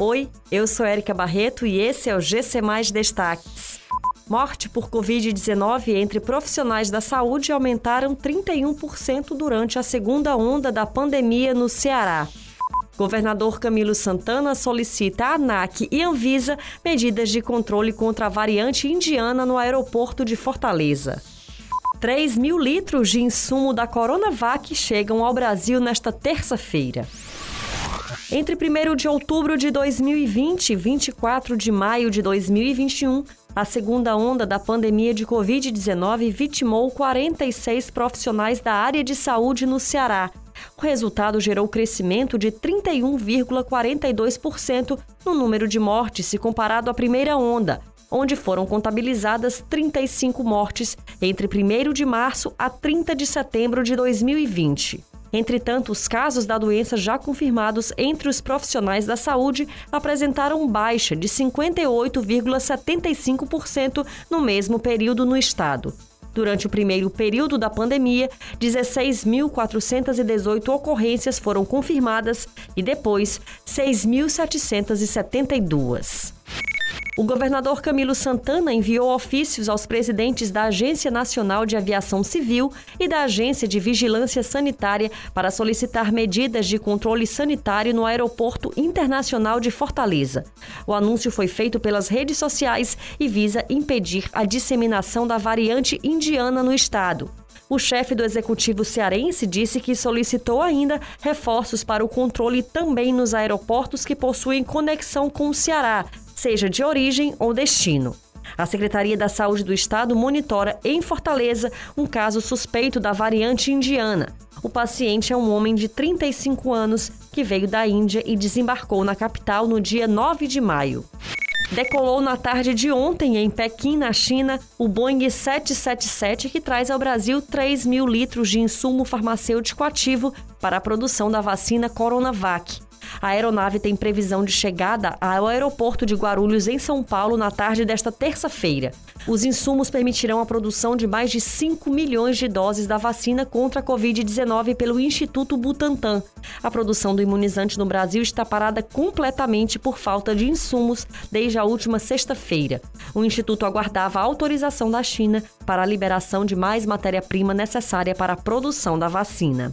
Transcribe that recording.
Oi, eu sou Érica Barreto e esse é o GC Mais Destaques. Morte por Covid-19 entre profissionais da saúde aumentaram 31% durante a segunda onda da pandemia no Ceará. Governador Camilo Santana solicita à ANAC e Anvisa medidas de controle contra a variante indiana no aeroporto de Fortaleza. 3 mil litros de insumo da Coronavac chegam ao Brasil nesta terça-feira. Entre 1 de outubro de 2020 e 24 de maio de 2021, a segunda onda da pandemia de Covid-19 vitimou 46 profissionais da área de saúde no Ceará. O resultado gerou crescimento de 31,42% no número de mortes se comparado à primeira onda, onde foram contabilizadas 35 mortes entre 1 de março a 30 de setembro de 2020. Entretanto, os casos da doença já confirmados entre os profissionais da saúde apresentaram baixa de 58,75% no mesmo período no estado. Durante o primeiro período da pandemia, 16.418 ocorrências foram confirmadas e depois 6.772. O governador Camilo Santana enviou ofícios aos presidentes da Agência Nacional de Aviação Civil e da Agência de Vigilância Sanitária para solicitar medidas de controle sanitário no Aeroporto Internacional de Fortaleza. O anúncio foi feito pelas redes sociais e visa impedir a disseminação da variante indiana no estado. O chefe do executivo cearense disse que solicitou ainda reforços para o controle também nos aeroportos que possuem conexão com o Ceará, seja de origem ou destino. A Secretaria da Saúde do Estado monitora em Fortaleza um caso suspeito da variante indiana. O paciente é um homem de 35 anos que veio da Índia e desembarcou na capital no dia 9 de maio. Decolou na tarde de ontem em Pequim, na China, o Boeing 777 que traz ao Brasil 3 mil litros de insumo farmacêutico ativo para a produção da vacina Coronavac. A aeronave tem previsão de chegada ao aeroporto de Guarulhos, em São Paulo, na tarde desta terça-feira. Os insumos permitirão a produção de mais de 5 milhões de doses da vacina contra a Covid-19 pelo Instituto Butantan. A produção do imunizante no Brasil está parada completamente por falta de insumos desde a última sexta-feira. O Instituto aguardava a autorização da China para a liberação de mais matéria-prima necessária para a produção da vacina.